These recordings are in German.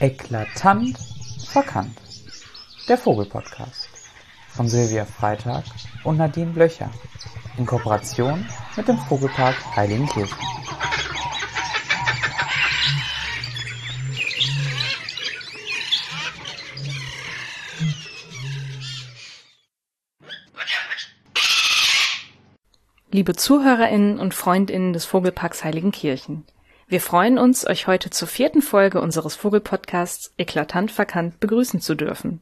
Eklatant verkannt. Der Vogelpodcast von Silvia Freitag und Nadine Blöcher in Kooperation mit dem Vogelpark Heiligenkirchen. Liebe ZuhörerInnen und FreundInnen des Vogelparks Heiligenkirchen. Wir freuen uns, euch heute zur vierten Folge unseres Vogelpodcasts Eklatant verkannt begrüßen zu dürfen.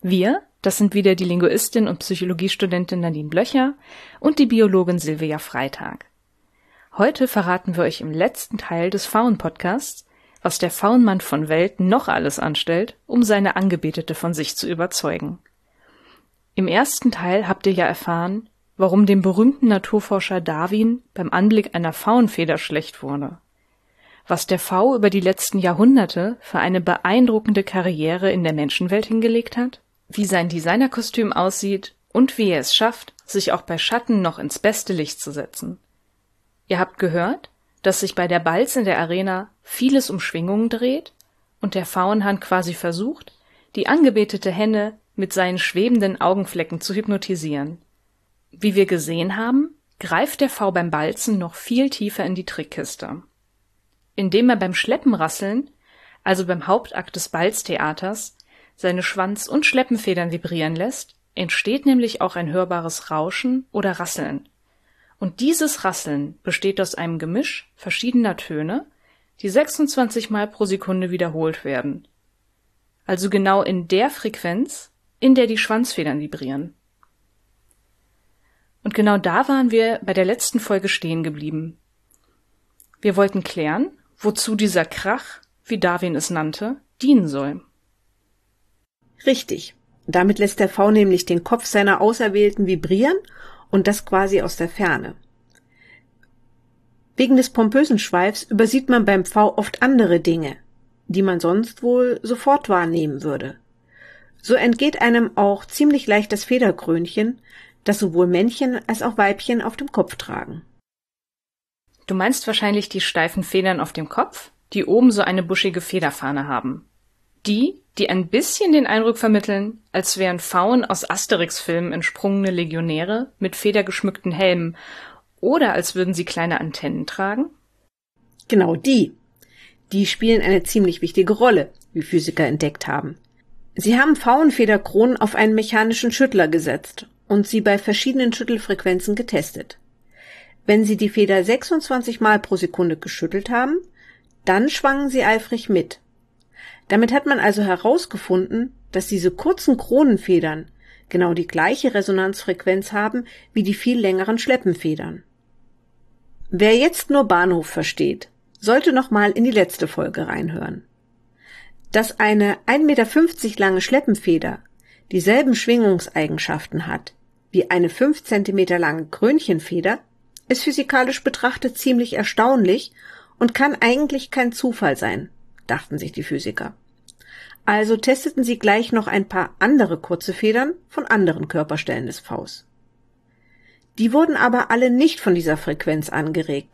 Wir, das sind wieder die Linguistin und Psychologiestudentin Nadine Blöcher und die Biologin Silvia Freitag. Heute verraten wir euch im letzten Teil des Faun-Podcasts, was der Faunmann von Welt noch alles anstellt, um seine Angebetete von sich zu überzeugen. Im ersten Teil habt ihr ja erfahren, warum dem berühmten Naturforscher Darwin beim Anblick einer Faunfeder schlecht wurde was der V über die letzten Jahrhunderte für eine beeindruckende Karriere in der Menschenwelt hingelegt hat, wie sein Designerkostüm aussieht und wie er es schafft, sich auch bei Schatten noch ins beste Licht zu setzen. Ihr habt gehört, dass sich bei der Balz in der Arena vieles um Schwingungen dreht und der Faunhand quasi versucht, die angebetete Henne mit seinen schwebenden Augenflecken zu hypnotisieren. Wie wir gesehen haben, greift der V beim Balzen noch viel tiefer in die Trickkiste indem er beim Schleppenrasseln, also beim Hauptakt des Balztheaters, seine Schwanz- und Schleppenfedern vibrieren lässt, entsteht nämlich auch ein hörbares Rauschen oder Rasseln. Und dieses Rasseln besteht aus einem Gemisch verschiedener Töne, die 26 Mal pro Sekunde wiederholt werden. Also genau in der Frequenz, in der die Schwanzfedern vibrieren. Und genau da waren wir bei der letzten Folge stehen geblieben. Wir wollten klären, wozu dieser Krach, wie Darwin es nannte, dienen soll. Richtig. Damit lässt der V nämlich den Kopf seiner Auserwählten vibrieren und das quasi aus der Ferne. Wegen des pompösen Schweifs übersieht man beim V oft andere Dinge, die man sonst wohl sofort wahrnehmen würde. So entgeht einem auch ziemlich leicht das Federkrönchen, das sowohl Männchen als auch Weibchen auf dem Kopf tragen. Du meinst wahrscheinlich die steifen Federn auf dem Kopf, die oben so eine buschige Federfahne haben. Die, die ein bisschen den Eindruck vermitteln, als wären Pfauen aus Asterix-Filmen entsprungene Legionäre mit federgeschmückten Helmen oder als würden sie kleine Antennen tragen? Genau die. Die spielen eine ziemlich wichtige Rolle, wie Physiker entdeckt haben. Sie haben Pfauenfederkronen auf einen mechanischen Schüttler gesetzt und sie bei verschiedenen Schüttelfrequenzen getestet. Wenn Sie die Feder 26 Mal pro Sekunde geschüttelt haben, dann schwangen sie eifrig mit. Damit hat man also herausgefunden, dass diese kurzen Kronenfedern genau die gleiche Resonanzfrequenz haben wie die viel längeren Schleppenfedern. Wer jetzt nur Bahnhof versteht, sollte noch mal in die letzte Folge reinhören. Dass eine 1,50 Meter lange Schleppenfeder dieselben Schwingungseigenschaften hat wie eine 5 Zentimeter lange Krönchenfeder, ist physikalisch betrachtet ziemlich erstaunlich und kann eigentlich kein Zufall sein, dachten sich die Physiker. Also testeten sie gleich noch ein paar andere kurze Federn von anderen Körperstellen des Vs. Die wurden aber alle nicht von dieser Frequenz angeregt.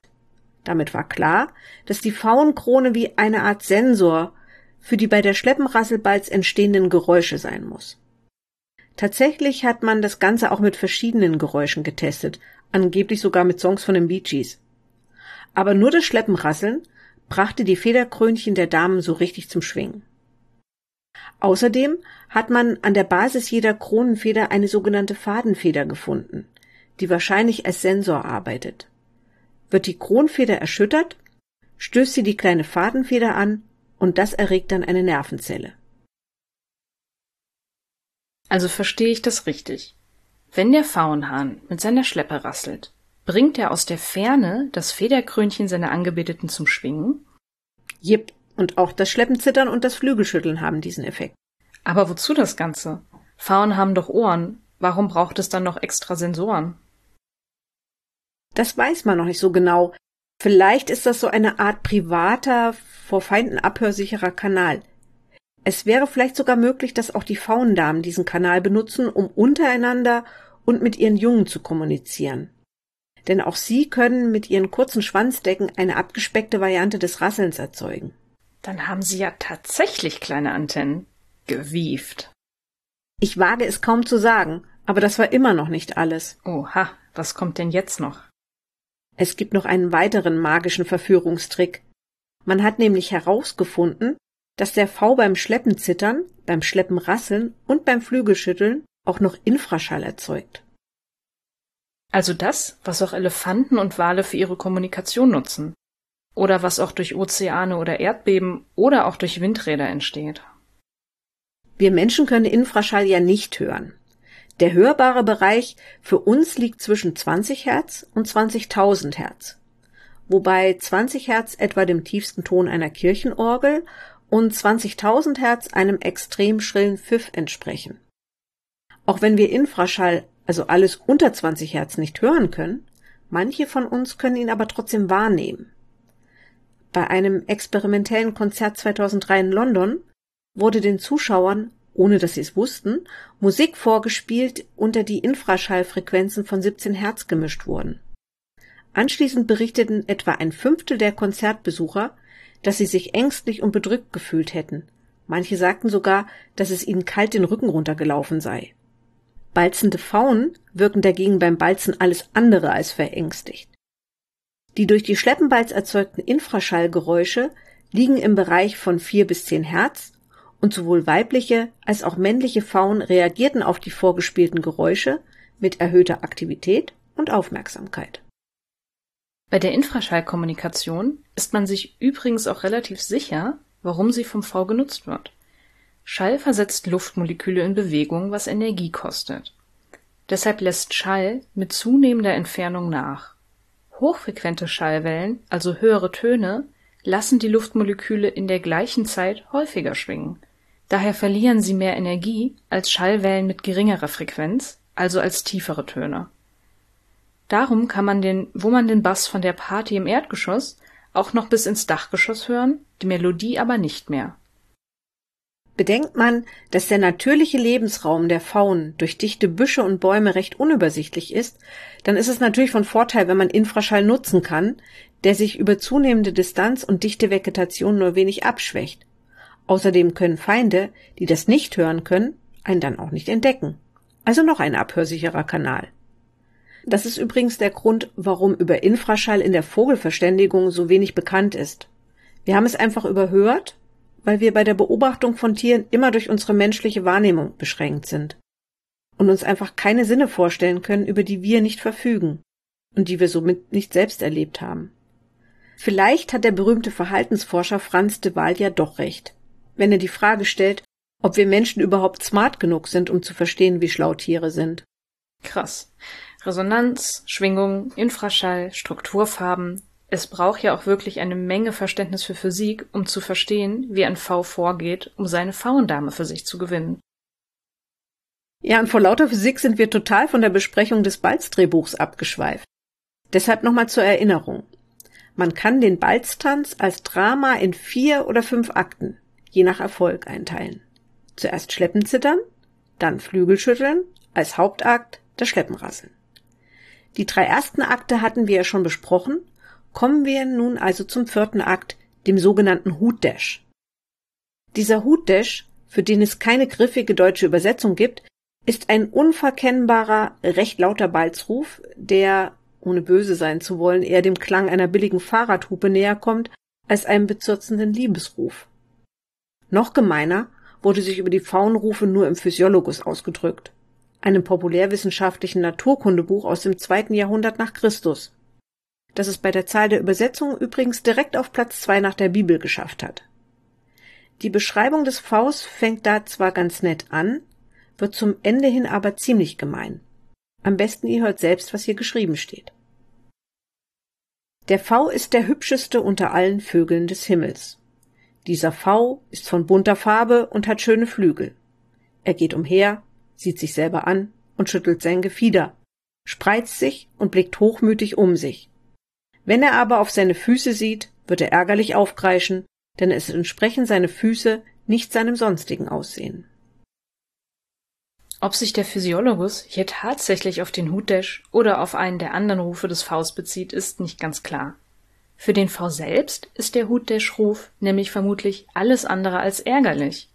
Damit war klar, dass die Pfauenkrone wie eine Art Sensor für die bei der Schleppenrasselbalz entstehenden Geräusche sein muss. Tatsächlich hat man das Ganze auch mit verschiedenen Geräuschen getestet, angeblich sogar mit Songs von den Bee Gees. Aber nur das Schleppenrasseln brachte die Federkrönchen der Damen so richtig zum Schwingen. Außerdem hat man an der Basis jeder Kronenfeder eine sogenannte Fadenfeder gefunden, die wahrscheinlich als Sensor arbeitet. Wird die Kronfeder erschüttert, stößt sie die kleine Fadenfeder an und das erregt dann eine Nervenzelle. Also verstehe ich das richtig. Wenn der Faunhahn mit seiner Schleppe rasselt, bringt er aus der Ferne das Federkrönchen seiner Angebeteten zum Schwingen? Jep, und auch das Schleppenzittern und das Flügelschütteln haben diesen Effekt. Aber wozu das Ganze? Pfauen haben doch Ohren. Warum braucht es dann noch extra Sensoren? Das weiß man noch nicht so genau. Vielleicht ist das so eine Art privater, vor Feinden abhörsicherer Kanal. Es wäre vielleicht sogar möglich, dass auch die Faundamen diesen Kanal benutzen, um untereinander und mit ihren Jungen zu kommunizieren. Denn auch sie können mit ihren kurzen Schwanzdecken eine abgespeckte Variante des Rasselns erzeugen. Dann haben sie ja tatsächlich kleine Antennen. Gewieft. Ich wage es kaum zu sagen, aber das war immer noch nicht alles. Oha, was kommt denn jetzt noch? Es gibt noch einen weiteren magischen Verführungstrick. Man hat nämlich herausgefunden, dass der V beim Schleppen zittern, beim Schleppen rasseln und beim Flügelschütteln auch noch Infraschall erzeugt. Also das, was auch Elefanten und Wale für ihre Kommunikation nutzen. Oder was auch durch Ozeane oder Erdbeben oder auch durch Windräder entsteht. Wir Menschen können Infraschall ja nicht hören. Der hörbare Bereich für uns liegt zwischen 20 Hertz und 20.000 Hertz, wobei 20 Hertz etwa dem tiefsten Ton einer Kirchenorgel und 20.000 Hertz einem extrem schrillen Pfiff entsprechen. Auch wenn wir Infraschall, also alles unter 20 Hertz nicht hören können, manche von uns können ihn aber trotzdem wahrnehmen. Bei einem experimentellen Konzert 2003 in London wurde den Zuschauern, ohne dass sie es wussten, Musik vorgespielt, unter die Infraschallfrequenzen von 17 Hertz gemischt wurden. Anschließend berichteten etwa ein Fünftel der Konzertbesucher, dass sie sich ängstlich und bedrückt gefühlt hätten. Manche sagten sogar, dass es ihnen kalt den Rücken runtergelaufen sei. Balzende Faunen wirken dagegen beim Balzen alles andere als verängstigt. Die durch die Schleppenbalz erzeugten Infraschallgeräusche liegen im Bereich von 4 bis 10 Hertz und sowohl weibliche als auch männliche Faunen reagierten auf die vorgespielten Geräusche mit erhöhter Aktivität und Aufmerksamkeit. Bei der Infraschallkommunikation ist man sich übrigens auch relativ sicher, warum sie vom V genutzt wird. Schall versetzt Luftmoleküle in Bewegung, was Energie kostet. Deshalb lässt Schall mit zunehmender Entfernung nach. Hochfrequente Schallwellen, also höhere Töne, lassen die Luftmoleküle in der gleichen Zeit häufiger schwingen. Daher verlieren sie mehr Energie als Schallwellen mit geringerer Frequenz, also als tiefere Töne. Darum kann man den, wo man den Bass von der Party im Erdgeschoss auch noch bis ins Dachgeschoss hören, die Melodie aber nicht mehr. Bedenkt man, dass der natürliche Lebensraum der Faunen durch dichte Büsche und Bäume recht unübersichtlich ist, dann ist es natürlich von Vorteil, wenn man Infraschall nutzen kann, der sich über zunehmende Distanz und dichte Vegetation nur wenig abschwächt. Außerdem können Feinde, die das nicht hören können, einen dann auch nicht entdecken. Also noch ein abhörsicherer Kanal. Das ist übrigens der Grund, warum über Infraschall in der Vogelverständigung so wenig bekannt ist. Wir haben es einfach überhört weil wir bei der Beobachtung von Tieren immer durch unsere menschliche Wahrnehmung beschränkt sind und uns einfach keine Sinne vorstellen können, über die wir nicht verfügen und die wir somit nicht selbst erlebt haben. Vielleicht hat der berühmte Verhaltensforscher Franz de Waal ja doch recht, wenn er die Frage stellt, ob wir Menschen überhaupt smart genug sind, um zu verstehen, wie schlau Tiere sind. Krass. Resonanz, Schwingung, Infraschall, Strukturfarben, es braucht ja auch wirklich eine Menge Verständnis für Physik, um zu verstehen, wie ein V vorgeht, um seine Frauendame für sich zu gewinnen. Ja, und vor lauter Physik sind wir total von der Besprechung des Balzdrehbuchs abgeschweift. Deshalb nochmal zur Erinnerung. Man kann den Balztanz als Drama in vier oder fünf Akten, je nach Erfolg, einteilen. Zuerst Schleppenzittern, dann Flügelschütteln, als Hauptakt das Schleppenrasseln. Die drei ersten Akte hatten wir ja schon besprochen Kommen wir nun also zum vierten Akt, dem sogenannten Hutdash. Dieser Hutdash, für den es keine griffige deutsche Übersetzung gibt, ist ein unverkennbarer, recht lauter Balzruf, der, ohne böse sein zu wollen, eher dem Klang einer billigen Fahrradhupe näher kommt als einem bezürzenden Liebesruf. Noch gemeiner wurde sich über die Faunrufe nur im Physiologus ausgedrückt, einem populärwissenschaftlichen Naturkundebuch aus dem zweiten Jahrhundert nach Christus das es bei der Zahl der Übersetzungen übrigens direkt auf Platz zwei nach der Bibel geschafft hat. Die Beschreibung des Vs fängt da zwar ganz nett an, wird zum Ende hin aber ziemlich gemein. Am besten ihr hört selbst, was hier geschrieben steht. Der V ist der hübscheste unter allen Vögeln des Himmels. Dieser V ist von bunter Farbe und hat schöne Flügel. Er geht umher, sieht sich selber an und schüttelt sein Gefieder, spreizt sich und blickt hochmütig um sich. Wenn er aber auf seine Füße sieht, wird er ärgerlich aufkreischen, denn es entsprechen seine Füße nicht seinem sonstigen Aussehen. Ob sich der Physiologus hier tatsächlich auf den Hutdash oder auf einen der anderen Rufe des Faust bezieht, ist nicht ganz klar. Für den V selbst ist der Hut der Schruf nämlich vermutlich alles andere als ärgerlich.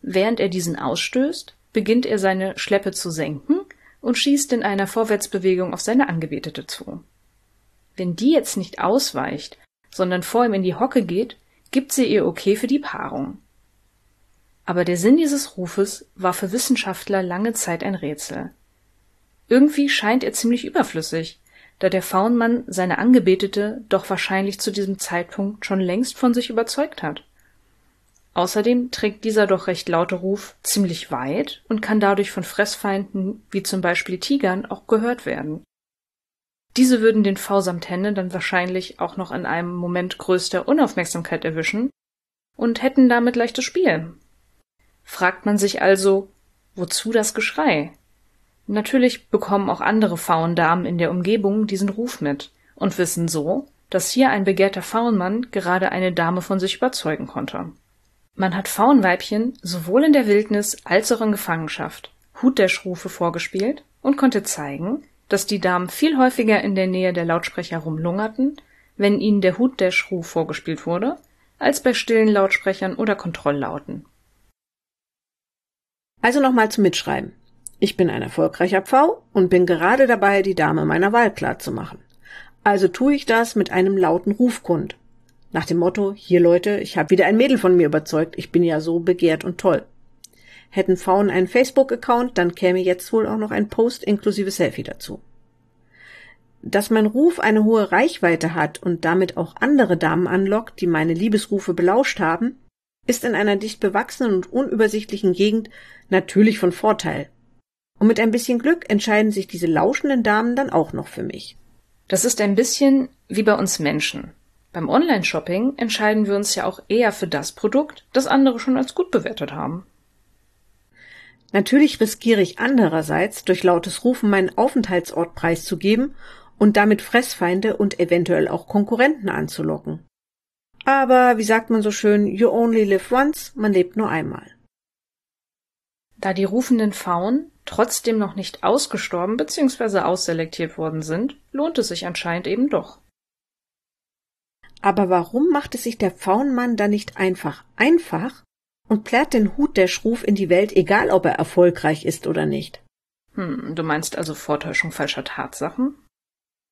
Während er diesen ausstößt, beginnt er seine Schleppe zu senken und schießt in einer Vorwärtsbewegung auf seine Angebetete zu. Wenn die jetzt nicht ausweicht, sondern vor ihm in die Hocke geht, gibt sie ihr Okay für die Paarung. Aber der Sinn dieses Rufes war für Wissenschaftler lange Zeit ein Rätsel. Irgendwie scheint er ziemlich überflüssig, da der Faunmann seine Angebetete doch wahrscheinlich zu diesem Zeitpunkt schon längst von sich überzeugt hat. Außerdem trägt dieser doch recht laute Ruf ziemlich weit und kann dadurch von Fressfeinden wie zum Beispiel Tigern auch gehört werden. Diese würden den V samt Henne dann wahrscheinlich auch noch in einem Moment größter Unaufmerksamkeit erwischen und hätten damit leichtes Spiel. Fragt man sich also, wozu das Geschrei? Natürlich bekommen auch andere Faundamen in der Umgebung diesen Ruf mit und wissen so, dass hier ein begehrter Faunmann gerade eine Dame von sich überzeugen konnte. Man hat Faunweibchen sowohl in der Wildnis als auch in Gefangenschaft Hut der Schrufe vorgespielt und konnte zeigen, dass die Damen viel häufiger in der Nähe der Lautsprecher rumlungerten, wenn ihnen der Hut der Schruf vorgespielt wurde, als bei stillen Lautsprechern oder Kontrolllauten. Also nochmal zum Mitschreiben. Ich bin ein erfolgreicher Pfau und bin gerade dabei, die Dame meiner Wahl klarzumachen. Also tue ich das mit einem lauten Rufkund. Nach dem Motto, hier Leute, ich habe wieder ein Mädel von mir überzeugt, ich bin ja so begehrt und toll. Hätten Frauen einen Facebook-Account, dann käme jetzt wohl auch noch ein Post inklusive Selfie dazu. Dass mein Ruf eine hohe Reichweite hat und damit auch andere Damen anlockt, die meine Liebesrufe belauscht haben, ist in einer dicht bewachsenen und unübersichtlichen Gegend natürlich von Vorteil. Und mit ein bisschen Glück entscheiden sich diese lauschenden Damen dann auch noch für mich. Das ist ein bisschen wie bei uns Menschen. Beim Online-Shopping entscheiden wir uns ja auch eher für das Produkt, das andere schon als gut bewertet haben. Natürlich riskiere ich andererseits, durch lautes Rufen meinen Aufenthaltsort preiszugeben und damit Fressfeinde und eventuell auch Konkurrenten anzulocken. Aber wie sagt man so schön, you only live once, man lebt nur einmal. Da die rufenden Pfauen trotzdem noch nicht ausgestorben bzw. ausselektiert worden sind, lohnt es sich anscheinend eben doch. Aber warum macht es sich der Pfauenmann dann nicht einfach einfach und plärt den Hut der Schruf in die Welt, egal ob er erfolgreich ist oder nicht? Hm, du meinst also Vortäuschung falscher Tatsachen?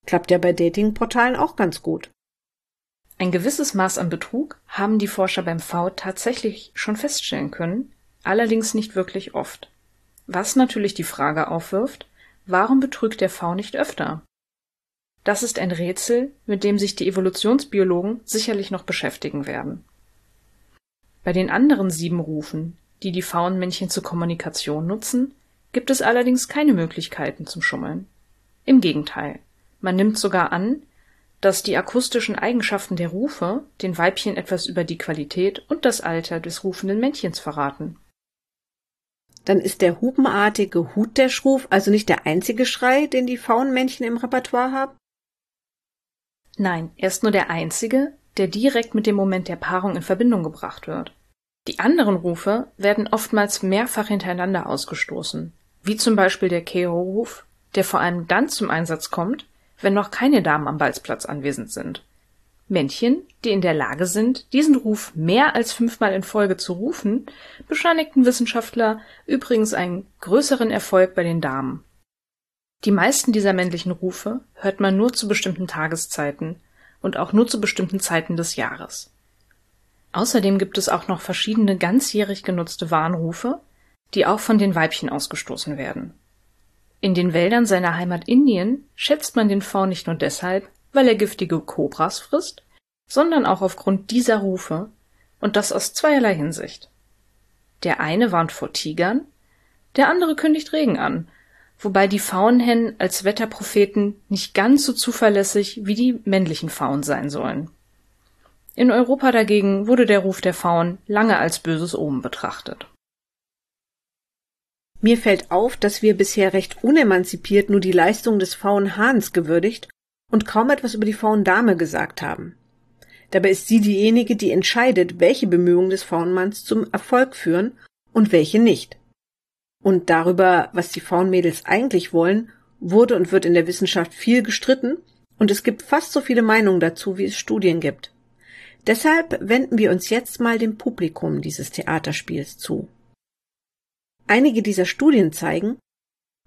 Klappt ja bei Datingportalen auch ganz gut. Ein gewisses Maß an Betrug haben die Forscher beim V tatsächlich schon feststellen können, allerdings nicht wirklich oft. Was natürlich die Frage aufwirft, warum betrügt der V nicht öfter? Das ist ein Rätsel, mit dem sich die Evolutionsbiologen sicherlich noch beschäftigen werden. Bei den anderen sieben Rufen, die die Faunmännchen zur Kommunikation nutzen, gibt es allerdings keine Möglichkeiten zum Schummeln. Im Gegenteil, man nimmt sogar an, dass die akustischen Eigenschaften der Rufe den Weibchen etwas über die Qualität und das Alter des rufenden Männchens verraten. Dann ist der hupenartige Hut der Schruf also nicht der einzige Schrei, den die Faunmännchen im Repertoire haben? Nein, er ist nur der einzige, der direkt mit dem Moment der Paarung in Verbindung gebracht wird. Die anderen Rufe werden oftmals mehrfach hintereinander ausgestoßen, wie zum Beispiel der Keho-Ruf, der vor allem dann zum Einsatz kommt, wenn noch keine Damen am Balzplatz anwesend sind. Männchen, die in der Lage sind, diesen Ruf mehr als fünfmal in Folge zu rufen, bescheinigten Wissenschaftler übrigens einen größeren Erfolg bei den Damen. Die meisten dieser männlichen Rufe hört man nur zu bestimmten Tageszeiten und auch nur zu bestimmten Zeiten des Jahres. Außerdem gibt es auch noch verschiedene ganzjährig genutzte Warnrufe, die auch von den Weibchen ausgestoßen werden. In den Wäldern seiner Heimat Indien schätzt man den Faun nicht nur deshalb, weil er giftige Kobras frisst, sondern auch aufgrund dieser Rufe, und das aus zweierlei Hinsicht. Der eine warnt vor Tigern, der andere kündigt Regen an, wobei die Faunhennen als Wetterpropheten nicht ganz so zuverlässig wie die männlichen Faun sein sollen. In Europa dagegen wurde der Ruf der Faun lange als böses Omen betrachtet. Mir fällt auf, dass wir bisher recht unemanzipiert nur die Leistung des Faunhahns gewürdigt und kaum etwas über die Faundame gesagt haben. Dabei ist sie diejenige, die entscheidet, welche Bemühungen des Faunmanns zum Erfolg führen und welche nicht. Und darüber, was die Faunmädels eigentlich wollen, wurde und wird in der Wissenschaft viel gestritten Und es gibt fast so viele Meinungen dazu, wie es Studien gibt. Deshalb wenden wir uns jetzt mal dem Publikum dieses Theaterspiels zu. Einige dieser Studien zeigen,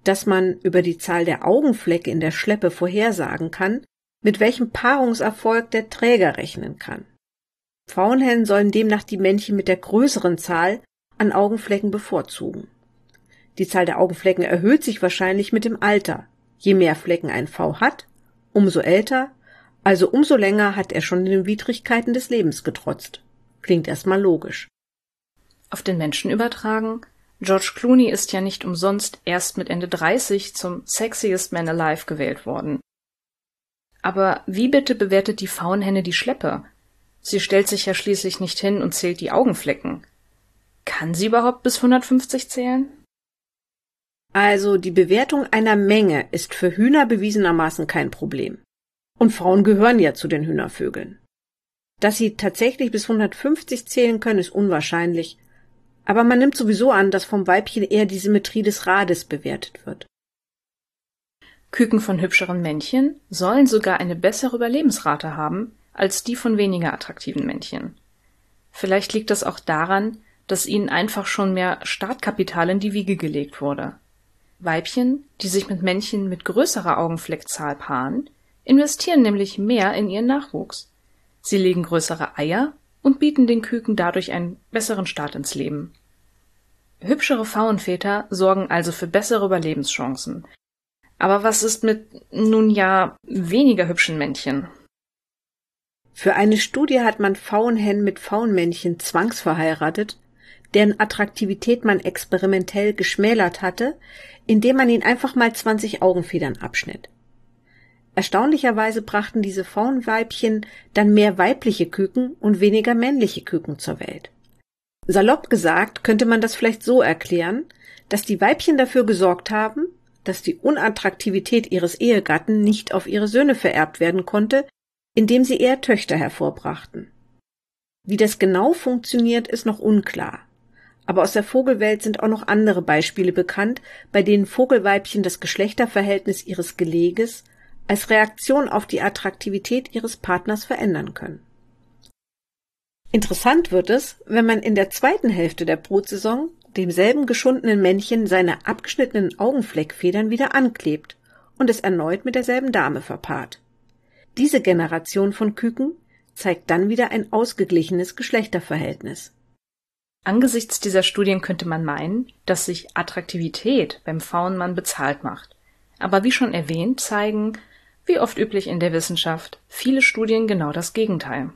dass man über die Zahl der Augenflecke in der Schleppe vorhersagen kann, mit welchem Paarungserfolg der Träger rechnen kann. Pfauenhennen sollen demnach die Männchen mit der größeren Zahl an Augenflecken bevorzugen. Die Zahl der Augenflecken erhöht sich wahrscheinlich mit dem Alter. Je mehr Flecken ein V hat, umso älter, also umso länger hat er schon den Widrigkeiten des Lebens getrotzt. Klingt erstmal logisch. Auf den Menschen übertragen, George Clooney ist ja nicht umsonst erst mit Ende 30 zum Sexiest Man Alive gewählt worden. Aber wie bitte bewertet die Faunhenne die Schleppe? Sie stellt sich ja schließlich nicht hin und zählt die Augenflecken. Kann sie überhaupt bis 150 zählen? Also die Bewertung einer Menge ist für Hühner bewiesenermaßen kein Problem. Und Frauen gehören ja zu den Hühnervögeln. Dass sie tatsächlich bis 150 zählen können, ist unwahrscheinlich. Aber man nimmt sowieso an, dass vom Weibchen eher die Symmetrie des Rades bewertet wird. Küken von hübscheren Männchen sollen sogar eine bessere Überlebensrate haben als die von weniger attraktiven Männchen. Vielleicht liegt das auch daran, dass ihnen einfach schon mehr Startkapital in die Wiege gelegt wurde. Weibchen, die sich mit Männchen mit größerer Augenfleckzahl paaren, investieren nämlich mehr in ihren Nachwuchs. Sie legen größere Eier und bieten den Küken dadurch einen besseren Start ins Leben. Hübschere Pfauenväter sorgen also für bessere Überlebenschancen. Aber was ist mit, nun ja, weniger hübschen Männchen? Für eine Studie hat man Pfauenhennen mit Pfauenmännchen zwangsverheiratet, deren Attraktivität man experimentell geschmälert hatte, indem man ihnen einfach mal 20 Augenfedern abschnitt. Erstaunlicherweise brachten diese Faunweibchen dann mehr weibliche Küken und weniger männliche Küken zur Welt. Salopp gesagt könnte man das vielleicht so erklären, dass die Weibchen dafür gesorgt haben, dass die Unattraktivität ihres Ehegatten nicht auf ihre Söhne vererbt werden konnte, indem sie eher Töchter hervorbrachten. Wie das genau funktioniert, ist noch unklar. Aber aus der Vogelwelt sind auch noch andere Beispiele bekannt, bei denen Vogelweibchen das Geschlechterverhältnis ihres Geleges als Reaktion auf die Attraktivität ihres Partners verändern können. Interessant wird es, wenn man in der zweiten Hälfte der Brutsaison demselben geschundenen Männchen seine abgeschnittenen Augenfleckfedern wieder anklebt und es erneut mit derselben Dame verpaart. Diese Generation von Küken zeigt dann wieder ein ausgeglichenes Geschlechterverhältnis. Angesichts dieser Studien könnte man meinen, dass sich Attraktivität beim Faunmann bezahlt macht. Aber wie schon erwähnt, zeigen wie oft üblich in der Wissenschaft, viele Studien genau das Gegenteil.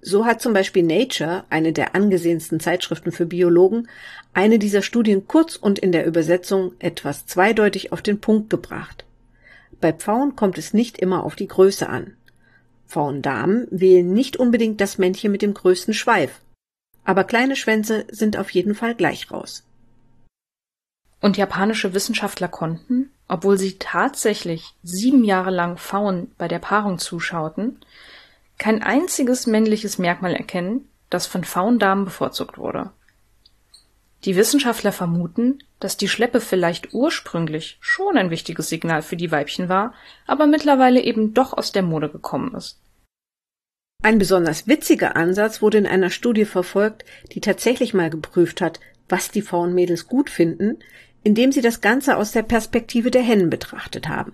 So hat zum Beispiel Nature, eine der angesehensten Zeitschriften für Biologen, eine dieser Studien kurz und in der Übersetzung etwas zweideutig auf den Punkt gebracht. Bei Pfauen kommt es nicht immer auf die Größe an. Pfauendamen wählen nicht unbedingt das Männchen mit dem größten Schweif, aber kleine Schwänze sind auf jeden Fall gleich raus. Und japanische Wissenschaftler konnten, obwohl sie tatsächlich sieben Jahre lang Pfauen bei der Paarung zuschauten, kein einziges männliches Merkmal erkennen, das von Pfauendamen bevorzugt wurde. Die Wissenschaftler vermuten, dass die Schleppe vielleicht ursprünglich schon ein wichtiges Signal für die Weibchen war, aber mittlerweile eben doch aus der Mode gekommen ist. Ein besonders witziger Ansatz wurde in einer Studie verfolgt, die tatsächlich mal geprüft hat, was die Pfauenmädels gut finden, indem sie das Ganze aus der Perspektive der Hennen betrachtet haben.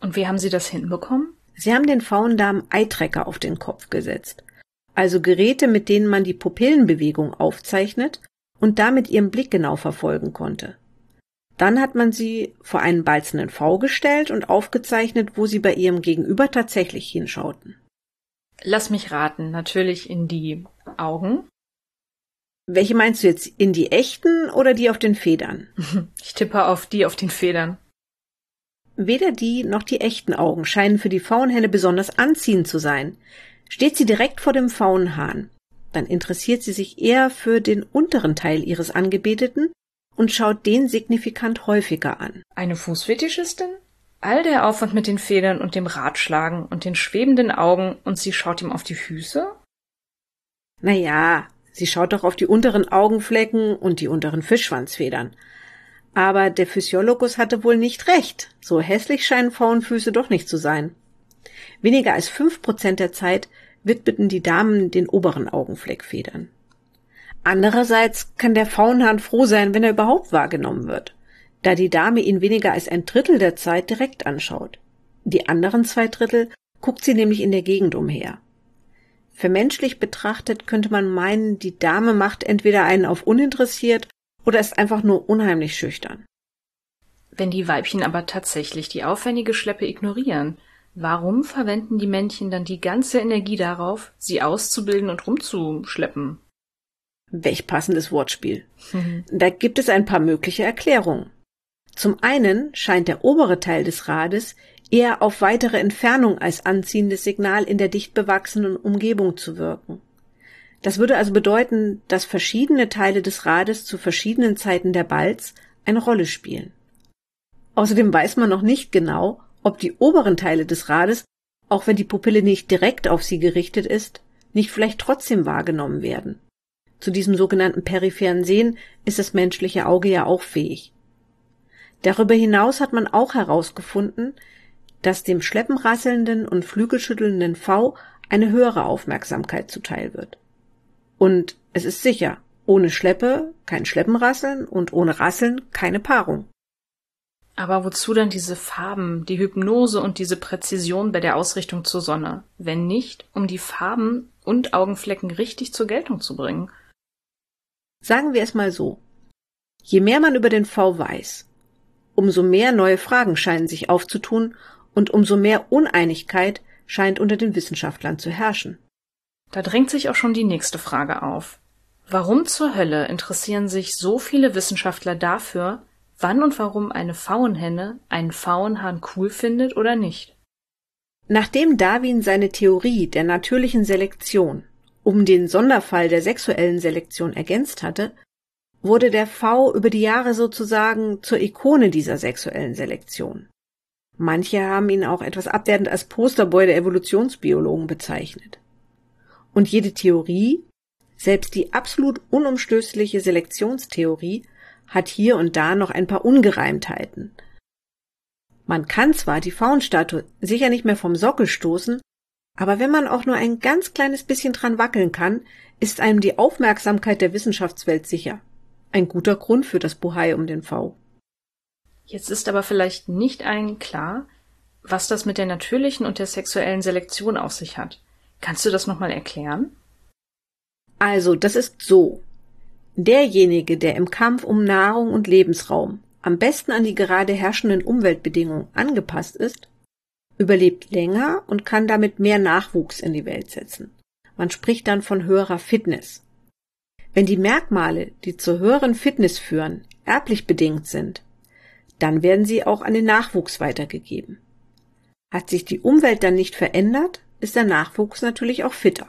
Und wie haben Sie das hinbekommen? Sie haben den Faundamen Eitrecker auf den Kopf gesetzt, also Geräte, mit denen man die Pupillenbewegung aufzeichnet und damit ihren Blick genau verfolgen konnte. Dann hat man sie vor einen balzenden V gestellt und aufgezeichnet, wo sie bei ihrem Gegenüber tatsächlich hinschauten. Lass mich raten, natürlich in die Augen. Welche meinst du jetzt? In die echten oder die auf den Federn? Ich tippe auf die auf den Federn. Weder die noch die echten Augen scheinen für die Faunhenne besonders anziehend zu sein. Steht sie direkt vor dem Faunhahn, dann interessiert sie sich eher für den unteren Teil ihres Angebeteten und schaut den signifikant häufiger an. Eine Fußfetischistin? All der Aufwand mit den Federn und dem Ratschlagen und den schwebenden Augen und sie schaut ihm auf die Füße? Na ja, Sie schaut doch auf die unteren Augenflecken und die unteren Fischschwanzfedern. Aber der Physiologus hatte wohl nicht recht. So hässlich scheinen Pfauenfüße doch nicht zu sein. Weniger als fünf Prozent der Zeit widmeten die Damen den oberen Augenfleckfedern. Andererseits kann der Faunhahn froh sein, wenn er überhaupt wahrgenommen wird, da die Dame ihn weniger als ein Drittel der Zeit direkt anschaut. Die anderen zwei Drittel guckt sie nämlich in der Gegend umher. Vermenschlich betrachtet könnte man meinen, die Dame macht entweder einen auf uninteressiert oder ist einfach nur unheimlich schüchtern. Wenn die Weibchen aber tatsächlich die aufwendige Schleppe ignorieren, warum verwenden die Männchen dann die ganze Energie darauf, sie auszubilden und rumzuschleppen? Welch passendes Wortspiel. Mhm. Da gibt es ein paar mögliche Erklärungen. Zum einen scheint der obere Teil des Rades eher auf weitere Entfernung als anziehendes Signal in der dicht bewachsenen Umgebung zu wirken. Das würde also bedeuten, dass verschiedene Teile des Rades zu verschiedenen Zeiten der Balz eine Rolle spielen. Außerdem weiß man noch nicht genau, ob die oberen Teile des Rades, auch wenn die Pupille nicht direkt auf sie gerichtet ist, nicht vielleicht trotzdem wahrgenommen werden. Zu diesem sogenannten peripheren Sehen ist das menschliche Auge ja auch fähig. Darüber hinaus hat man auch herausgefunden, dass dem schleppenrasselnden und flügelschüttelnden V eine höhere Aufmerksamkeit zuteil wird. Und es ist sicher, ohne Schleppe kein Schleppenrasseln und ohne Rasseln keine Paarung. Aber wozu dann diese Farben, die Hypnose und diese Präzision bei der Ausrichtung zur Sonne, wenn nicht, um die Farben und Augenflecken richtig zur Geltung zu bringen? Sagen wir es mal so. Je mehr man über den V weiß, umso mehr neue Fragen scheinen sich aufzutun und umso mehr Uneinigkeit scheint unter den Wissenschaftlern zu herrschen. Da drängt sich auch schon die nächste Frage auf. Warum zur Hölle interessieren sich so viele Wissenschaftler dafür, wann und warum eine Pfauenhenne einen Pfauenhahn cool findet oder nicht? Nachdem Darwin seine Theorie der natürlichen Selektion um den Sonderfall der sexuellen Selektion ergänzt hatte, wurde der V über die Jahre sozusagen zur Ikone dieser sexuellen Selektion. Manche haben ihn auch etwas abwertend als Posterboy der Evolutionsbiologen bezeichnet. Und jede Theorie, selbst die absolut unumstößliche Selektionstheorie, hat hier und da noch ein paar Ungereimtheiten. Man kann zwar die Faunstatue sicher nicht mehr vom Sockel stoßen, aber wenn man auch nur ein ganz kleines bisschen dran wackeln kann, ist einem die Aufmerksamkeit der Wissenschaftswelt sicher. Ein guter Grund für das Buhai um den V. Jetzt ist aber vielleicht nicht allen klar, was das mit der natürlichen und der sexuellen Selektion auf sich hat. Kannst du das nochmal erklären? Also, das ist so. Derjenige, der im Kampf um Nahrung und Lebensraum am besten an die gerade herrschenden Umweltbedingungen angepasst ist, überlebt länger und kann damit mehr Nachwuchs in die Welt setzen. Man spricht dann von höherer Fitness. Wenn die Merkmale, die zur höheren Fitness führen, erblich bedingt sind, dann werden sie auch an den Nachwuchs weitergegeben. Hat sich die Umwelt dann nicht verändert, ist der Nachwuchs natürlich auch fitter.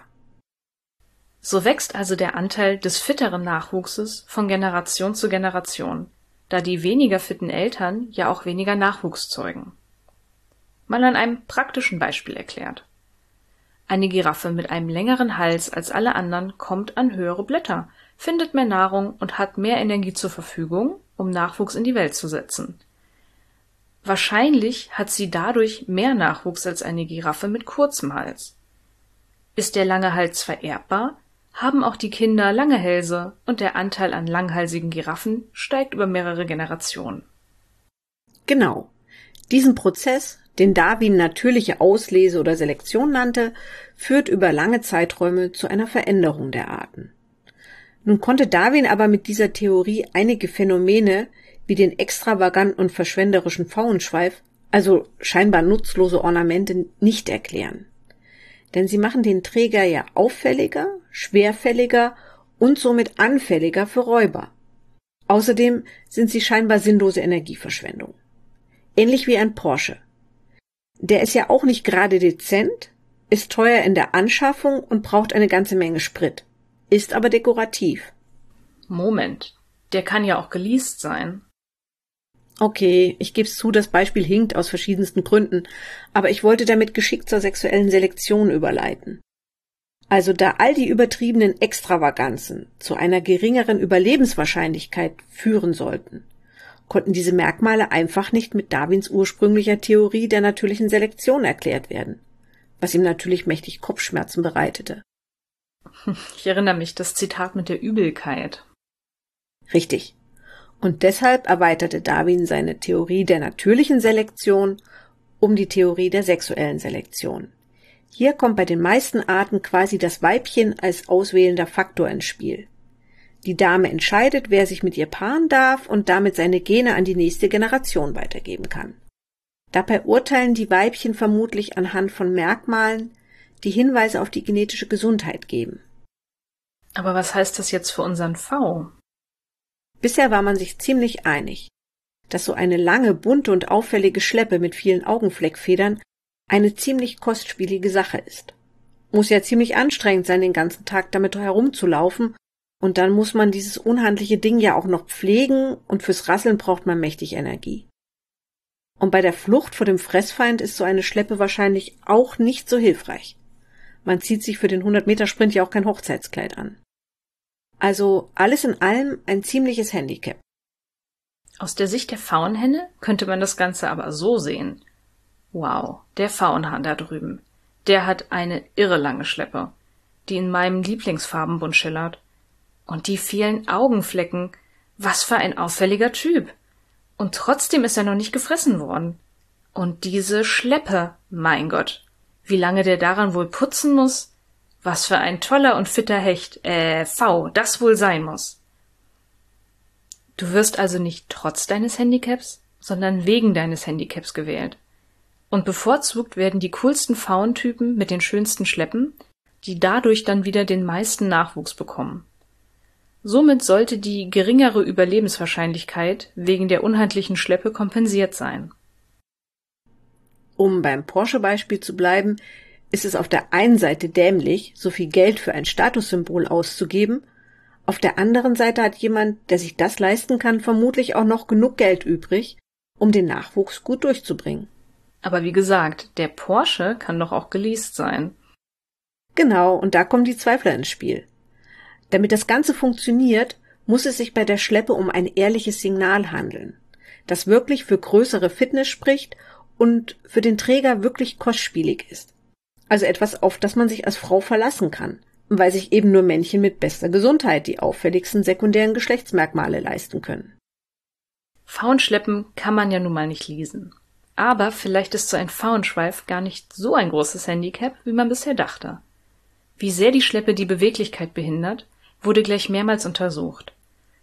So wächst also der Anteil des fitteren Nachwuchses von Generation zu Generation, da die weniger fitten Eltern ja auch weniger Nachwuchs zeugen. Mal an einem praktischen Beispiel erklärt. Eine Giraffe mit einem längeren Hals als alle anderen kommt an höhere Blätter, findet mehr Nahrung und hat mehr Energie zur Verfügung, um Nachwuchs in die Welt zu setzen. Wahrscheinlich hat sie dadurch mehr Nachwuchs als eine Giraffe mit kurzem Hals. Ist der lange Hals vererbbar, haben auch die Kinder lange Hälse und der Anteil an langhalsigen Giraffen steigt über mehrere Generationen. Genau. Diesen Prozess, den Darwin natürliche Auslese oder Selektion nannte, führt über lange Zeiträume zu einer Veränderung der Arten. Nun konnte Darwin aber mit dieser Theorie einige Phänomene wie den extravaganten und verschwenderischen Pfauenschweif, also scheinbar nutzlose Ornamente, nicht erklären. Denn sie machen den Träger ja auffälliger, schwerfälliger und somit anfälliger für Räuber. Außerdem sind sie scheinbar sinnlose Energieverschwendung. Ähnlich wie ein Porsche. Der ist ja auch nicht gerade dezent, ist teuer in der Anschaffung und braucht eine ganze Menge Sprit ist aber dekorativ. Moment, der kann ja auch geleast sein. Okay, ich geb's zu, das Beispiel hinkt aus verschiedensten Gründen, aber ich wollte damit geschickt zur sexuellen Selektion überleiten. Also da all die übertriebenen Extravaganzen zu einer geringeren Überlebenswahrscheinlichkeit führen sollten, konnten diese Merkmale einfach nicht mit Darwins ursprünglicher Theorie der natürlichen Selektion erklärt werden, was ihm natürlich mächtig Kopfschmerzen bereitete. Ich erinnere mich, das Zitat mit der Übelkeit. Richtig. Und deshalb erweiterte Darwin seine Theorie der natürlichen Selektion um die Theorie der sexuellen Selektion. Hier kommt bei den meisten Arten quasi das Weibchen als auswählender Faktor ins Spiel. Die Dame entscheidet, wer sich mit ihr paaren darf und damit seine Gene an die nächste Generation weitergeben kann. Dabei urteilen die Weibchen vermutlich anhand von Merkmalen, die Hinweise auf die genetische Gesundheit geben. Aber was heißt das jetzt für unseren V? Bisher war man sich ziemlich einig, dass so eine lange, bunte und auffällige Schleppe mit vielen Augenfleckfedern eine ziemlich kostspielige Sache ist. Muss ja ziemlich anstrengend sein, den ganzen Tag damit herumzulaufen und dann muss man dieses unhandliche Ding ja auch noch pflegen und fürs Rasseln braucht man mächtig Energie. Und bei der Flucht vor dem Fressfeind ist so eine Schleppe wahrscheinlich auch nicht so hilfreich. Man zieht sich für den 100-Meter-Sprint ja auch kein Hochzeitskleid an. Also alles in allem ein ziemliches Handicap. Aus der Sicht der Faunhenne könnte man das Ganze aber so sehen. Wow, der Faunhahn da drüben. Der hat eine irre lange Schleppe, die in meinem Lieblingsfarbenbund schillert. Und die vielen Augenflecken. Was für ein auffälliger Typ. Und trotzdem ist er noch nicht gefressen worden. Und diese Schleppe, mein Gott. Wie lange der daran wohl putzen muss? Was für ein toller und fitter Hecht, äh, V, das wohl sein muss. Du wirst also nicht trotz deines Handicaps, sondern wegen deines Handicaps gewählt. Und bevorzugt werden die coolsten Fauntypen mit den schönsten Schleppen, die dadurch dann wieder den meisten Nachwuchs bekommen. Somit sollte die geringere Überlebenswahrscheinlichkeit wegen der unhandlichen Schleppe kompensiert sein. Um beim Porsche-Beispiel zu bleiben, ist es auf der einen Seite dämlich, so viel Geld für ein Statussymbol auszugeben, auf der anderen Seite hat jemand, der sich das leisten kann, vermutlich auch noch genug Geld übrig, um den Nachwuchs gut durchzubringen. Aber wie gesagt, der Porsche kann doch auch geleast sein. Genau, und da kommen die Zweifler ins Spiel. Damit das Ganze funktioniert, muss es sich bei der Schleppe um ein ehrliches Signal handeln, das wirklich für größere Fitness spricht und für den Träger wirklich kostspielig ist. Also etwas, auf das man sich als Frau verlassen kann, weil sich eben nur Männchen mit bester Gesundheit die auffälligsten sekundären Geschlechtsmerkmale leisten können. Faunschleppen kann man ja nun mal nicht lesen. Aber vielleicht ist so ein Faunschweif gar nicht so ein großes Handicap, wie man bisher dachte. Wie sehr die Schleppe die Beweglichkeit behindert, wurde gleich mehrmals untersucht.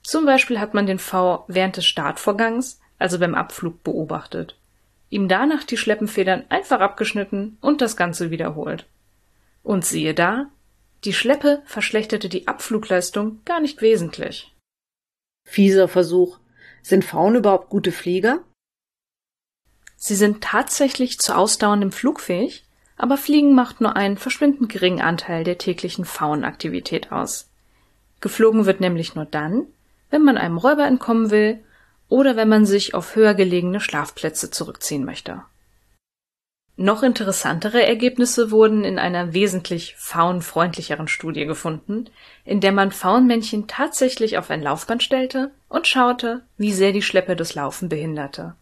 Zum Beispiel hat man den V während des Startvorgangs, also beim Abflug, beobachtet, ihm danach die Schleppenfedern einfach abgeschnitten und das Ganze wiederholt. Und siehe da, die Schleppe verschlechterte die Abflugleistung gar nicht wesentlich. Fieser Versuch. Sind Frauen überhaupt gute Flieger? Sie sind tatsächlich zu ausdauerndem Flug fähig, aber Fliegen macht nur einen verschwindend geringen Anteil der täglichen Faunaktivität aus. Geflogen wird nämlich nur dann, wenn man einem Räuber entkommen will oder wenn man sich auf höher gelegene Schlafplätze zurückziehen möchte. Noch interessantere Ergebnisse wurden in einer wesentlich faunfreundlicheren Studie gefunden, in der man Faunmännchen tatsächlich auf ein Laufband stellte und schaute, wie sehr die Schleppe das Laufen behinderte.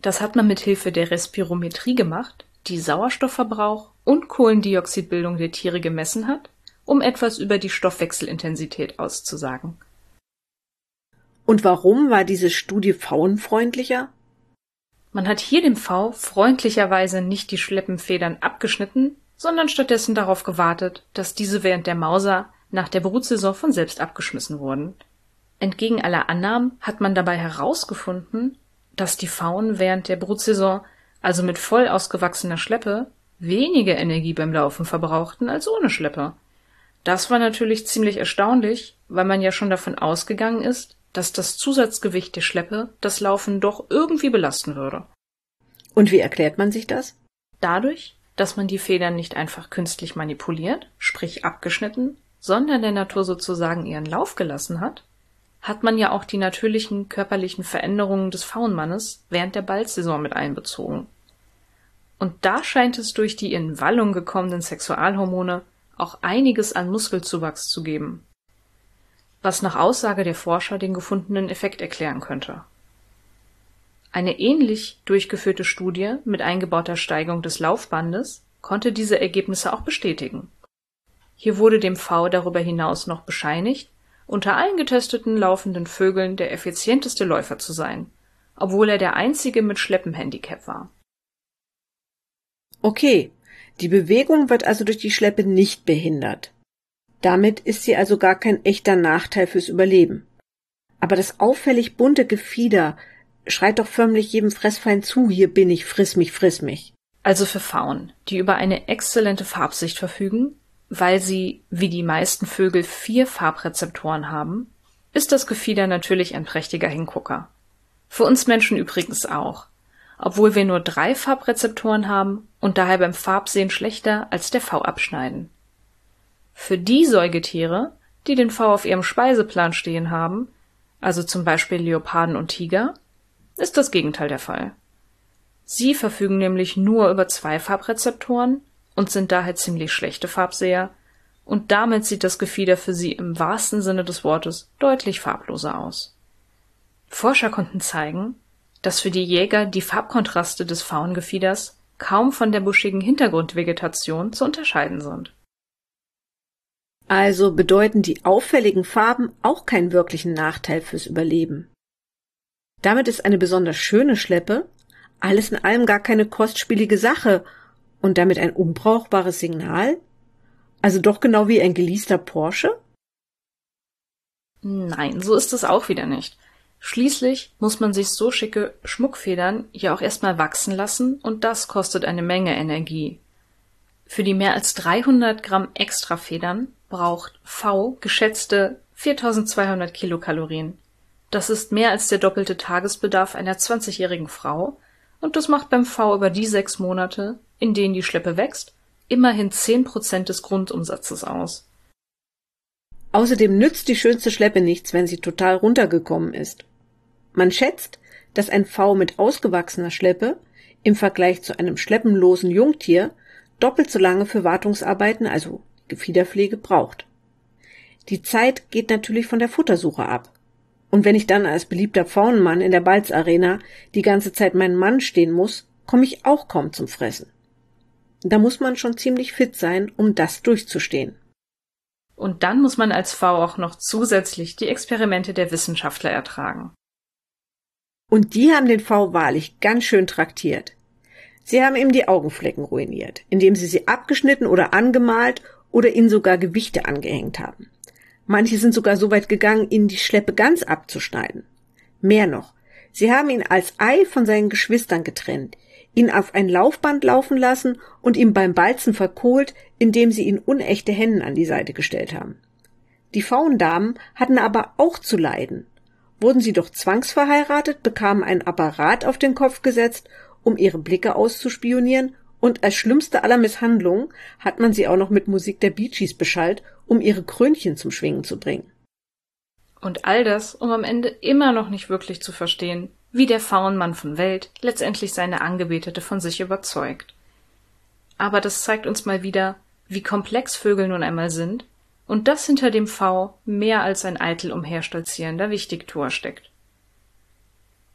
Das hat man mit Hilfe der Respirometrie gemacht, die Sauerstoffverbrauch und Kohlendioxidbildung der Tiere gemessen hat um etwas über die Stoffwechselintensität auszusagen. Und warum war diese Studie pfauenfreundlicher? Man hat hier dem V freundlicherweise nicht die Schleppenfedern abgeschnitten, sondern stattdessen darauf gewartet, dass diese während der Mauser nach der Brutsaison von selbst abgeschmissen wurden. Entgegen aller Annahmen hat man dabei herausgefunden, dass die Pfauen während der Brutsaison, also mit voll ausgewachsener Schleppe, weniger Energie beim Laufen verbrauchten als ohne Schleppe. Das war natürlich ziemlich erstaunlich, weil man ja schon davon ausgegangen ist, dass das Zusatzgewicht der Schleppe das Laufen doch irgendwie belasten würde. Und wie erklärt man sich das? Dadurch, dass man die Federn nicht einfach künstlich manipuliert, sprich abgeschnitten, sondern der Natur sozusagen ihren Lauf gelassen hat, hat man ja auch die natürlichen körperlichen Veränderungen des Faunmannes während der Balzsaison mit einbezogen. Und da scheint es durch die in Wallung gekommenen Sexualhormone auch einiges an Muskelzuwachs zu geben, was nach Aussage der Forscher den gefundenen Effekt erklären könnte. Eine ähnlich durchgeführte Studie mit eingebauter Steigung des Laufbandes konnte diese Ergebnisse auch bestätigen. Hier wurde dem V darüber hinaus noch bescheinigt, unter allen getesteten laufenden Vögeln der effizienteste Läufer zu sein, obwohl er der einzige mit Schleppenhandicap war. Okay, die Bewegung wird also durch die Schleppe nicht behindert. Damit ist sie also gar kein echter Nachteil fürs Überleben. Aber das auffällig bunte Gefieder schreit doch förmlich jedem Fressfeind zu, hier bin ich, friss mich, friss mich. Also für Pfauen, die über eine exzellente Farbsicht verfügen, weil sie, wie die meisten Vögel, vier Farbrezeptoren haben, ist das Gefieder natürlich ein prächtiger Hingucker. Für uns Menschen übrigens auch, obwohl wir nur drei Farbrezeptoren haben und daher beim Farbsehen schlechter als der V abschneiden. Für die Säugetiere, die den V auf ihrem Speiseplan stehen haben, also zum Beispiel Leoparden und Tiger, ist das Gegenteil der Fall. Sie verfügen nämlich nur über zwei Farbrezeptoren und sind daher ziemlich schlechte Farbseher, und damit sieht das Gefieder für sie im wahrsten Sinne des Wortes deutlich farbloser aus. Forscher konnten zeigen, dass für die Jäger die Farbkontraste des Faungefieders kaum von der buschigen Hintergrundvegetation zu unterscheiden sind. Also bedeuten die auffälligen Farben auch keinen wirklichen Nachteil fürs Überleben. Damit ist eine besonders schöne Schleppe alles in allem gar keine kostspielige Sache und damit ein unbrauchbares Signal? Also doch genau wie ein geleaster Porsche? Nein, so ist es auch wieder nicht. Schließlich muss man sich so schicke Schmuckfedern ja auch erstmal wachsen lassen und das kostet eine Menge Energie. Für die mehr als 300 Gramm Extrafedern braucht V geschätzte 4200 Kilokalorien. Das ist mehr als der doppelte Tagesbedarf einer 20-jährigen Frau und das macht beim V über die sechs Monate, in denen die Schleppe wächst, immerhin zehn Prozent des Grundumsatzes aus. Außerdem nützt die schönste Schleppe nichts, wenn sie total runtergekommen ist. Man schätzt, dass ein V mit ausgewachsener Schleppe im Vergleich zu einem schleppenlosen Jungtier doppelt so lange für Wartungsarbeiten, also Gefiederpflege, braucht. Die Zeit geht natürlich von der Futtersuche ab. Und wenn ich dann als beliebter Pfauenmann in der Balzarena die ganze Zeit meinen Mann stehen muss, komme ich auch kaum zum Fressen. Da muss man schon ziemlich fit sein, um das durchzustehen. Und dann muss man als V auch noch zusätzlich die Experimente der Wissenschaftler ertragen. Und die haben den V wahrlich ganz schön traktiert. Sie haben ihm die Augenflecken ruiniert, indem sie sie abgeschnitten oder angemalt oder ihnen sogar Gewichte angehängt haben. Manche sind sogar so weit gegangen, ihnen die Schleppe ganz abzuschneiden. Mehr noch, sie haben ihn als Ei von seinen Geschwistern getrennt, ihn auf ein Laufband laufen lassen und ihm beim Balzen verkohlt, indem sie ihn unechte Hennen an die Seite gestellt haben. Die Faundamen hatten aber auch zu leiden wurden sie doch zwangsverheiratet, bekamen ein Apparat auf den Kopf gesetzt, um ihre Blicke auszuspionieren, und als schlimmste aller Misshandlungen hat man sie auch noch mit Musik der Bee Gees beschallt, um ihre Krönchen zum Schwingen zu bringen. Und all das, um am Ende immer noch nicht wirklich zu verstehen, wie der Faunmann von Welt letztendlich seine Angebetete von sich überzeugt. Aber das zeigt uns mal wieder, wie komplex Vögel nun einmal sind und dass hinter dem V mehr als ein eitel umherstolzierender Wichtigtuer steckt.